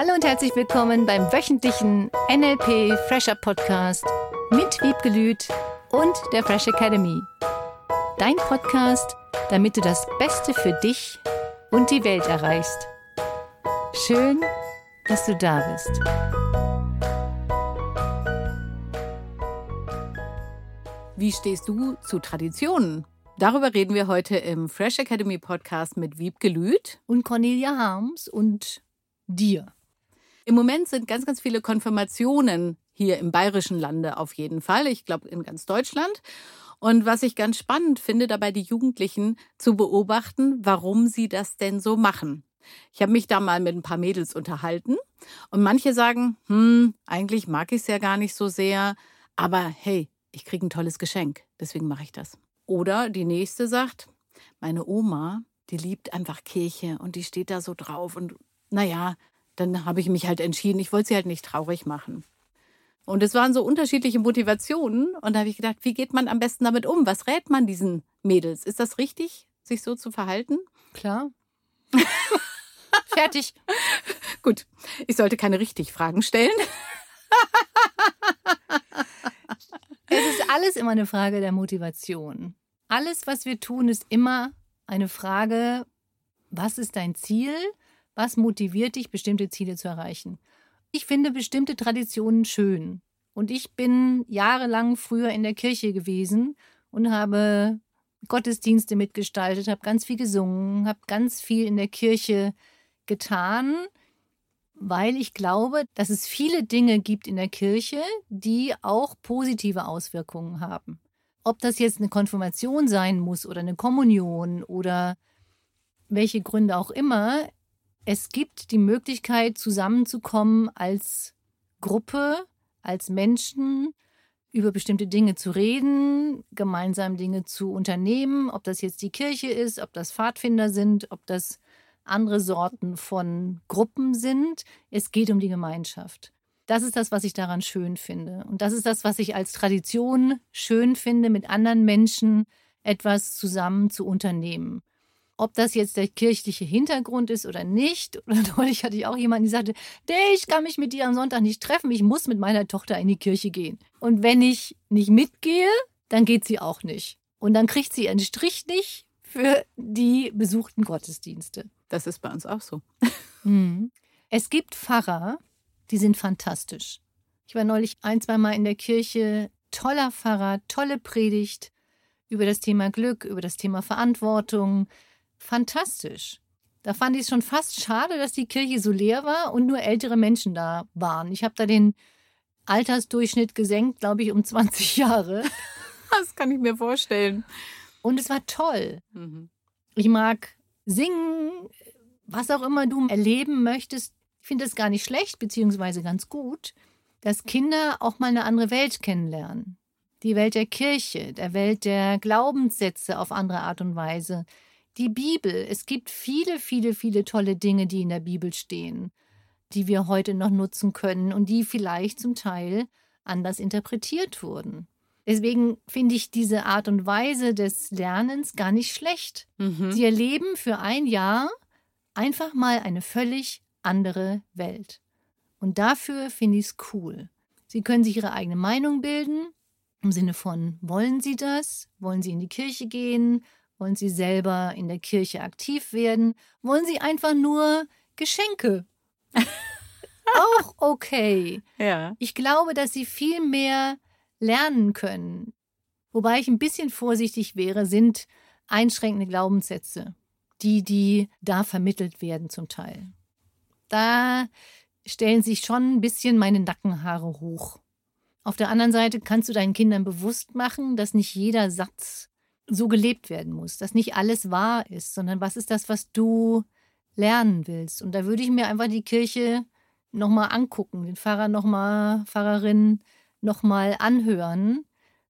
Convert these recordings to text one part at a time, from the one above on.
Hallo und herzlich willkommen beim wöchentlichen NLP Fresher Podcast mit Wiebgelüt und der Fresh Academy. Dein Podcast, damit du das Beste für dich und die Welt erreichst. Schön, dass du da bist. Wie stehst du zu Traditionen? Darüber reden wir heute im Fresh Academy Podcast mit Wiebke Lüth und Cornelia Harms und dir. Im Moment sind ganz, ganz viele Konfirmationen hier im bayerischen Lande auf jeden Fall. Ich glaube in ganz Deutschland. Und was ich ganz spannend finde, dabei die Jugendlichen zu beobachten, warum sie das denn so machen. Ich habe mich da mal mit ein paar Mädels unterhalten und manche sagen, hm, eigentlich mag ich es ja gar nicht so sehr, aber hey, ich kriege ein tolles Geschenk, deswegen mache ich das. Oder die nächste sagt, meine Oma, die liebt einfach Kirche und die steht da so drauf und naja, dann habe ich mich halt entschieden, ich wollte sie halt nicht traurig machen. Und es waren so unterschiedliche Motivationen. Und da habe ich gedacht, wie geht man am besten damit um? Was rät man diesen Mädels? Ist das richtig, sich so zu verhalten? Klar. Fertig. Gut, ich sollte keine richtig Fragen stellen. es ist alles immer eine Frage der Motivation. Alles, was wir tun, ist immer eine Frage, was ist dein Ziel? Was motiviert dich, bestimmte Ziele zu erreichen? Ich finde bestimmte Traditionen schön. Und ich bin jahrelang früher in der Kirche gewesen und habe Gottesdienste mitgestaltet, habe ganz viel gesungen, habe ganz viel in der Kirche getan, weil ich glaube, dass es viele Dinge gibt in der Kirche, die auch positive Auswirkungen haben. Ob das jetzt eine Konfirmation sein muss oder eine Kommunion oder welche Gründe auch immer, es gibt die Möglichkeit, zusammenzukommen als Gruppe, als Menschen, über bestimmte Dinge zu reden, gemeinsam Dinge zu unternehmen, ob das jetzt die Kirche ist, ob das Pfadfinder sind, ob das andere Sorten von Gruppen sind. Es geht um die Gemeinschaft. Das ist das, was ich daran schön finde. Und das ist das, was ich als Tradition schön finde, mit anderen Menschen etwas zusammen zu unternehmen ob das jetzt der kirchliche Hintergrund ist oder nicht. Oder neulich hatte ich auch jemanden, die sagte, ich kann mich mit dir am Sonntag nicht treffen, ich muss mit meiner Tochter in die Kirche gehen. Und wenn ich nicht mitgehe, dann geht sie auch nicht. Und dann kriegt sie einen Strich nicht für die besuchten Gottesdienste. Das ist bei uns auch so. Hm. Es gibt Pfarrer, die sind fantastisch. Ich war neulich ein, zwei Mal in der Kirche. Toller Pfarrer, tolle Predigt über das Thema Glück, über das Thema Verantwortung, fantastisch. Da fand ich es schon fast schade, dass die Kirche so leer war und nur ältere Menschen da waren. Ich habe da den Altersdurchschnitt gesenkt, glaube ich, um 20 Jahre. Das kann ich mir vorstellen. Und es war toll. Mhm. Ich mag singen, was auch immer du erleben möchtest. Ich finde es gar nicht schlecht, beziehungsweise ganz gut, dass Kinder auch mal eine andere Welt kennenlernen. Die Welt der Kirche, der Welt der Glaubenssätze auf andere Art und Weise die Bibel. Es gibt viele, viele, viele tolle Dinge, die in der Bibel stehen, die wir heute noch nutzen können und die vielleicht zum Teil anders interpretiert wurden. Deswegen finde ich diese Art und Weise des Lernens gar nicht schlecht. Mhm. Sie erleben für ein Jahr einfach mal eine völlig andere Welt. Und dafür finde ich es cool. Sie können sich ihre eigene Meinung bilden, im Sinne von, wollen Sie das? Wollen Sie in die Kirche gehen? Wollen Sie selber in der Kirche aktiv werden? Wollen Sie einfach nur Geschenke? Auch okay. Ja. Ich glaube, dass Sie viel mehr lernen können. Wobei ich ein bisschen vorsichtig wäre, sind einschränkende Glaubenssätze, die, die da vermittelt werden zum Teil. Da stellen sich schon ein bisschen meine Nackenhaare hoch. Auf der anderen Seite kannst du deinen Kindern bewusst machen, dass nicht jeder Satz so gelebt werden muss, dass nicht alles wahr ist, sondern was ist das, was du lernen willst. Und da würde ich mir einfach die Kirche nochmal angucken, den Pfarrer nochmal, Pfarrerin nochmal anhören,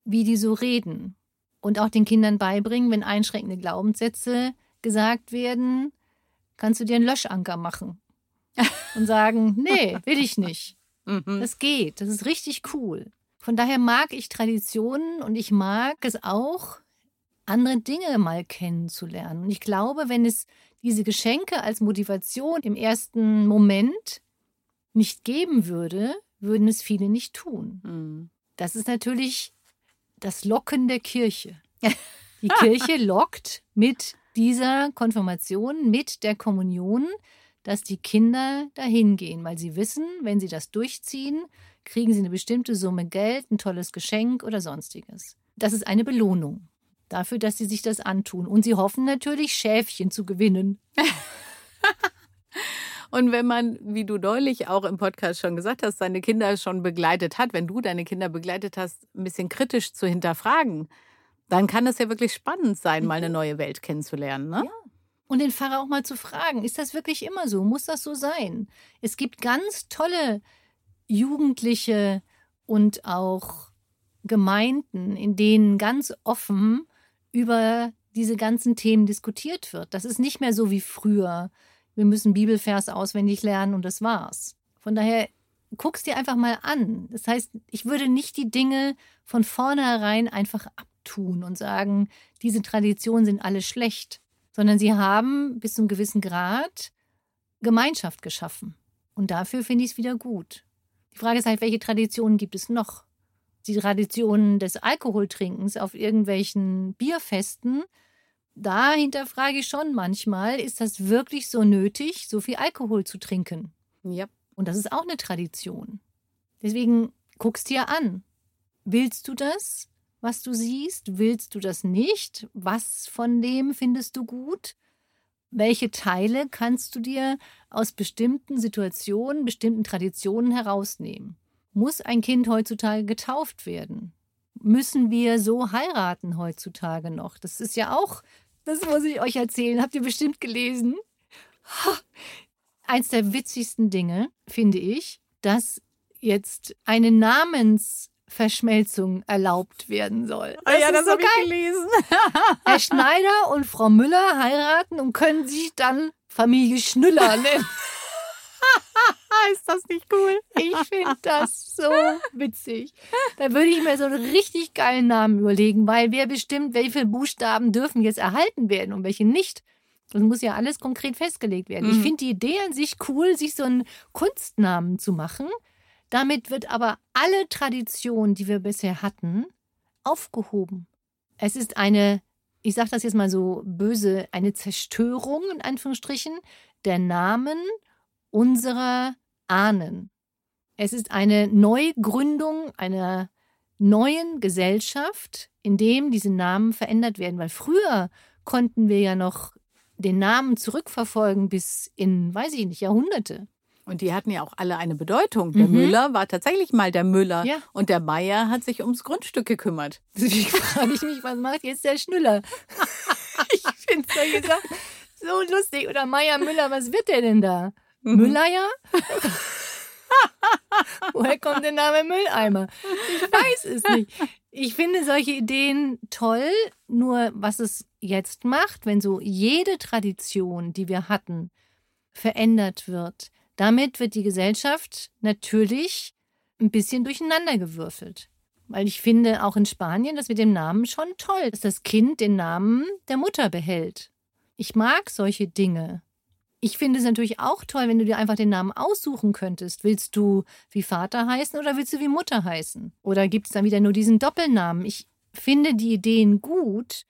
wie die so reden. Und auch den Kindern beibringen, wenn einschränkende Glaubenssätze gesagt werden, kannst du dir einen Löschanker machen und sagen, nee, will ich nicht. Mhm. Das geht, das ist richtig cool. Von daher mag ich Traditionen und ich mag es auch, andere Dinge mal kennenzulernen. Und ich glaube, wenn es diese Geschenke als Motivation im ersten Moment nicht geben würde, würden es viele nicht tun. Mhm. Das ist natürlich das Locken der Kirche. Die Kirche lockt mit dieser Konfirmation, mit der Kommunion, dass die Kinder dahin gehen, weil sie wissen, wenn sie das durchziehen, kriegen sie eine bestimmte Summe Geld, ein tolles Geschenk oder sonstiges. Das ist eine Belohnung dafür, dass sie sich das antun. Und sie hoffen natürlich, Schäfchen zu gewinnen. Und wenn man, wie du neulich auch im Podcast schon gesagt hast, seine Kinder schon begleitet hat, wenn du deine Kinder begleitet hast, ein bisschen kritisch zu hinterfragen, dann kann es ja wirklich spannend sein, mal eine neue Welt kennenzulernen. Ne? Ja. Und den Pfarrer auch mal zu fragen, ist das wirklich immer so? Muss das so sein? Es gibt ganz tolle Jugendliche und auch Gemeinden, in denen ganz offen über diese ganzen Themen diskutiert wird. Das ist nicht mehr so wie früher. Wir müssen Bibelvers auswendig lernen und das war's. Von daher guck's dir einfach mal an. Das heißt, ich würde nicht die Dinge von vornherein einfach abtun und sagen, diese Traditionen sind alle schlecht, sondern sie haben bis zu einem gewissen Grad Gemeinschaft geschaffen. Und dafür finde ich es wieder gut. Die Frage ist halt, welche Traditionen gibt es noch? Die Traditionen des Alkoholtrinkens auf irgendwelchen Bierfesten, da hinterfrage ich schon manchmal, ist das wirklich so nötig, so viel Alkohol zu trinken? Ja. Und das ist auch eine Tradition. Deswegen guckst dir an. Willst du das, was du siehst? Willst du das nicht? Was von dem findest du gut? Welche Teile kannst du dir aus bestimmten Situationen, bestimmten Traditionen herausnehmen? Muss ein Kind heutzutage getauft werden? Müssen wir so heiraten heutzutage noch? Das ist ja auch, das muss ich euch erzählen, habt ihr bestimmt gelesen. Eins der witzigsten Dinge finde ich, dass jetzt eine Namensverschmelzung erlaubt werden soll. Das ah ja, das so habe ich gelesen. Herr Schneider und Frau Müller heiraten und können sich dann Familie Schnüller nennen. ist das nicht cool? Ich finde das so witzig. Da würde ich mir so einen richtig geilen Namen überlegen, weil wer bestimmt, welche Buchstaben dürfen jetzt erhalten werden und welche nicht. Das muss ja alles konkret festgelegt werden. Mhm. Ich finde die Idee an sich cool, sich so einen Kunstnamen zu machen. Damit wird aber alle Tradition, die wir bisher hatten, aufgehoben. Es ist eine, ich sage das jetzt mal so böse, eine Zerstörung in Anführungsstrichen der Namen unserer Ahnen. Es ist eine Neugründung einer neuen Gesellschaft, in dem diese Namen verändert werden. Weil früher konnten wir ja noch den Namen zurückverfolgen bis in, weiß ich nicht, Jahrhunderte. Und die hatten ja auch alle eine Bedeutung. Der mhm. Müller war tatsächlich mal der Müller. Ja. Und der Meier hat sich ums Grundstück gekümmert. Deswegen frage ich mich, was macht jetzt der Schnüller? ich finde es so lustig. Oder Meier Müller, was wird der denn da? Mhm. Mülleier? Woher kommt der Name Mülleimer? Ich weiß es nicht. Ich finde solche Ideen toll, nur was es jetzt macht, wenn so jede Tradition, die wir hatten, verändert wird, damit wird die Gesellschaft natürlich ein bisschen durcheinandergewürfelt. Weil ich finde auch in Spanien das mit dem Namen schon toll, dass das Kind den Namen der Mutter behält. Ich mag solche Dinge. Ich finde es natürlich auch toll, wenn du dir einfach den Namen aussuchen könntest. Willst du wie Vater heißen oder willst du wie Mutter heißen? Oder gibt es dann wieder nur diesen Doppelnamen? Ich finde die Ideen gut,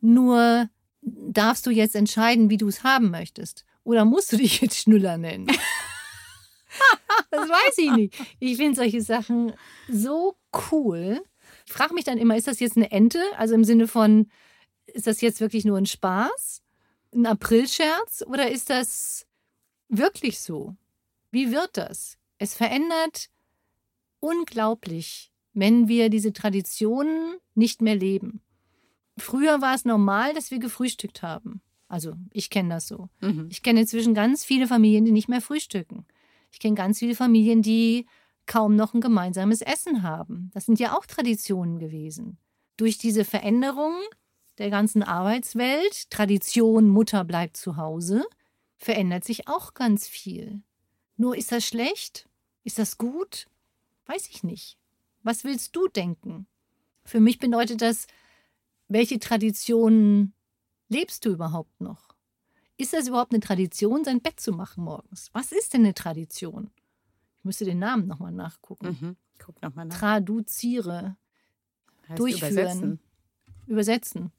nur darfst du jetzt entscheiden, wie du es haben möchtest. Oder musst du dich jetzt Schnuller nennen? das weiß ich nicht. Ich finde solche Sachen so cool. Ich frage mich dann immer, ist das jetzt eine Ente? Also im Sinne von, ist das jetzt wirklich nur ein Spaß? Ein Aprilscherz oder ist das wirklich so? Wie wird das? Es verändert unglaublich, wenn wir diese Traditionen nicht mehr leben. Früher war es normal, dass wir gefrühstückt haben. Also ich kenne das so. Mhm. Ich kenne inzwischen ganz viele Familien, die nicht mehr frühstücken. Ich kenne ganz viele Familien, die kaum noch ein gemeinsames Essen haben. Das sind ja auch Traditionen gewesen. Durch diese Veränderungen der ganzen Arbeitswelt, Tradition, Mutter bleibt zu Hause, verändert sich auch ganz viel. Nur ist das schlecht? Ist das gut? Weiß ich nicht. Was willst du denken? Für mich bedeutet das, welche Traditionen lebst du überhaupt noch? Ist das überhaupt eine Tradition, sein Bett zu machen morgens? Was ist denn eine Tradition? Ich müsste den Namen nochmal nachgucken. Mhm. Guck nochmal nach. Traduziere. Heißt durchführen. Übersetzen. Übersetzen.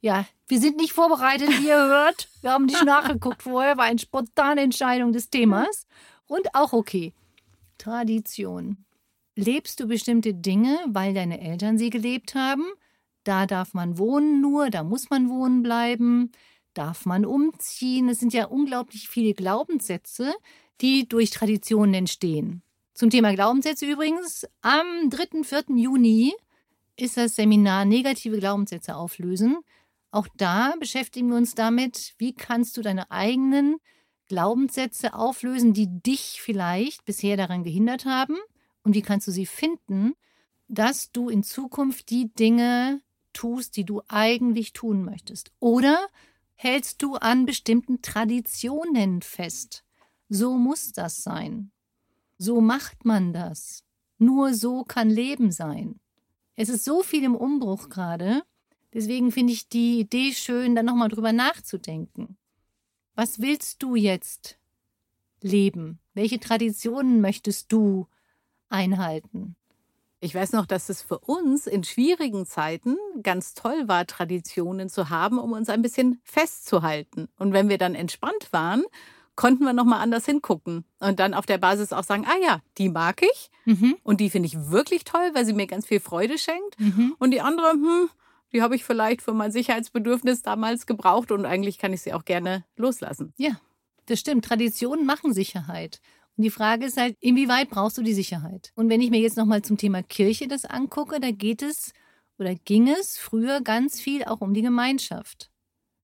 Ja, wir sind nicht vorbereitet, wie ihr hört. Wir haben nicht nachgeguckt vorher, war eine spontane Entscheidung des Themas. Und auch okay. Tradition. Lebst du bestimmte Dinge, weil deine Eltern sie gelebt haben? Da darf man wohnen nur, da muss man wohnen bleiben, darf man umziehen. Es sind ja unglaublich viele Glaubenssätze, die durch Traditionen entstehen. Zum Thema Glaubenssätze übrigens, am 3. 4. Juni ist das Seminar Negative Glaubenssätze auflösen. Auch da beschäftigen wir uns damit, wie kannst du deine eigenen Glaubenssätze auflösen, die dich vielleicht bisher daran gehindert haben und wie kannst du sie finden, dass du in Zukunft die Dinge tust, die du eigentlich tun möchtest. Oder hältst du an bestimmten Traditionen fest? So muss das sein. So macht man das. Nur so kann Leben sein. Es ist so viel im Umbruch gerade. Deswegen finde ich die Idee schön, da nochmal drüber nachzudenken. Was willst du jetzt leben? Welche Traditionen möchtest du einhalten? Ich weiß noch, dass es für uns in schwierigen Zeiten ganz toll war, Traditionen zu haben, um uns ein bisschen festzuhalten. Und wenn wir dann entspannt waren, konnten wir nochmal anders hingucken und dann auf der Basis auch sagen, ah ja, die mag ich Mhm. und die finde ich wirklich toll, weil sie mir ganz viel Freude schenkt. Mhm. Und die andere, hm, die habe ich vielleicht für mein Sicherheitsbedürfnis damals gebraucht und eigentlich kann ich sie auch gerne loslassen. Ja, das stimmt. Traditionen machen Sicherheit. Und die Frage ist halt, inwieweit brauchst du die Sicherheit? Und wenn ich mir jetzt nochmal zum Thema Kirche das angucke, da geht es oder ging es früher ganz viel auch um die Gemeinschaft.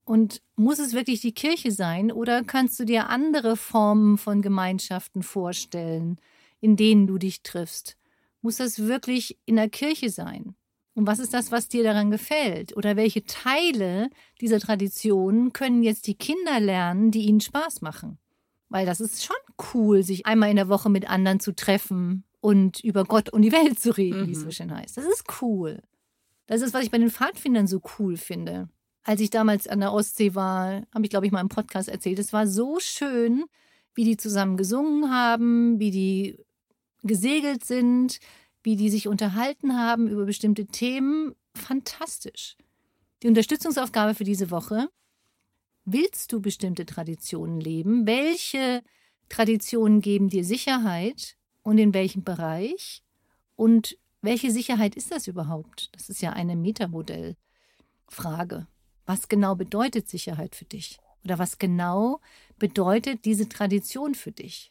Und muss es wirklich die Kirche sein oder kannst du dir andere Formen von Gemeinschaften vorstellen, in denen du dich triffst? Muss das wirklich in der Kirche sein? Und was ist das, was dir daran gefällt? Oder welche Teile dieser Tradition können jetzt die Kinder lernen, die ihnen Spaß machen? Weil das ist schon cool, sich einmal in der Woche mit anderen zu treffen und über Gott und die Welt zu reden, wie es Mhm. so schön heißt. Das ist cool. Das ist, was ich bei den Pfadfindern so cool finde. Als ich damals an der Ostsee war, habe ich, glaube ich, mal im Podcast erzählt, es war so schön, wie die zusammen gesungen haben, wie die gesegelt sind, wie die sich unterhalten haben über bestimmte Themen. Fantastisch. Die Unterstützungsaufgabe für diese Woche. Willst du bestimmte Traditionen leben? Welche Traditionen geben dir Sicherheit und in welchem Bereich? Und welche Sicherheit ist das überhaupt? Das ist ja eine Metamodellfrage. Was genau bedeutet Sicherheit für dich? Oder was genau bedeutet diese Tradition für dich?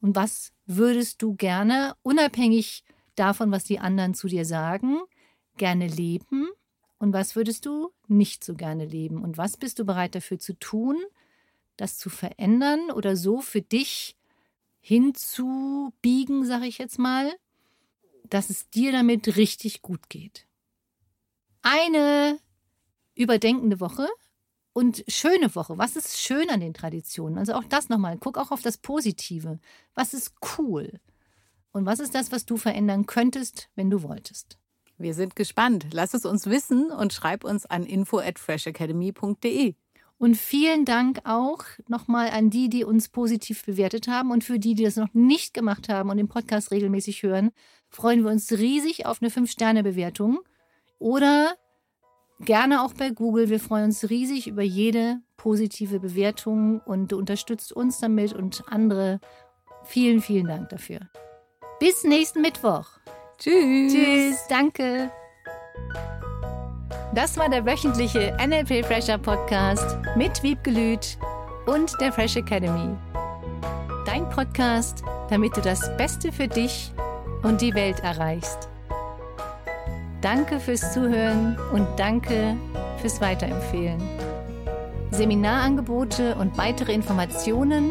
Und was würdest du gerne, unabhängig davon, was die anderen zu dir sagen, gerne leben? Und was würdest du nicht so gerne leben? Und was bist du bereit dafür zu tun, das zu verändern oder so für dich hinzubiegen, sage ich jetzt mal, dass es dir damit richtig gut geht? Eine überdenkende Woche und schöne Woche. Was ist schön an den Traditionen? Also auch das nochmal. Guck auch auf das Positive. Was ist cool? Und was ist das, was du verändern könntest, wenn du wolltest? Wir sind gespannt. Lass es uns wissen und schreib uns an info at freshacademy.de. Und vielen Dank auch nochmal an die, die uns positiv bewertet haben. Und für die, die das noch nicht gemacht haben und den Podcast regelmäßig hören, freuen wir uns riesig auf eine 5-Sterne-Bewertung. Oder gerne auch bei Google. Wir freuen uns riesig über jede positive Bewertung und du unterstützt uns damit und andere. Vielen, vielen Dank dafür. Bis nächsten Mittwoch. Tschüss. Tschüss, danke. Das war der wöchentliche NLP Fresher Podcast mit Wiebgelüt und der Fresh Academy. Dein Podcast, damit du das Beste für dich und die Welt erreichst. Danke fürs Zuhören und danke fürs Weiterempfehlen. Seminarangebote und weitere Informationen